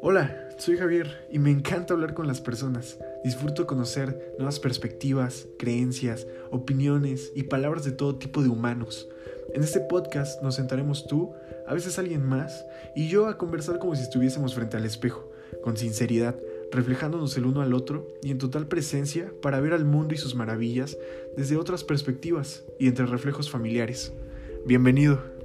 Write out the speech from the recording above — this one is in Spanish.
Hola, soy Javier y me encanta hablar con las personas. Disfruto conocer nuevas perspectivas, creencias, opiniones y palabras de todo tipo de humanos. En este podcast nos sentaremos tú, a veces alguien más, y yo a conversar como si estuviésemos frente al espejo, con sinceridad, reflejándonos el uno al otro y en total presencia para ver al mundo y sus maravillas desde otras perspectivas y entre reflejos familiares. Bienvenido.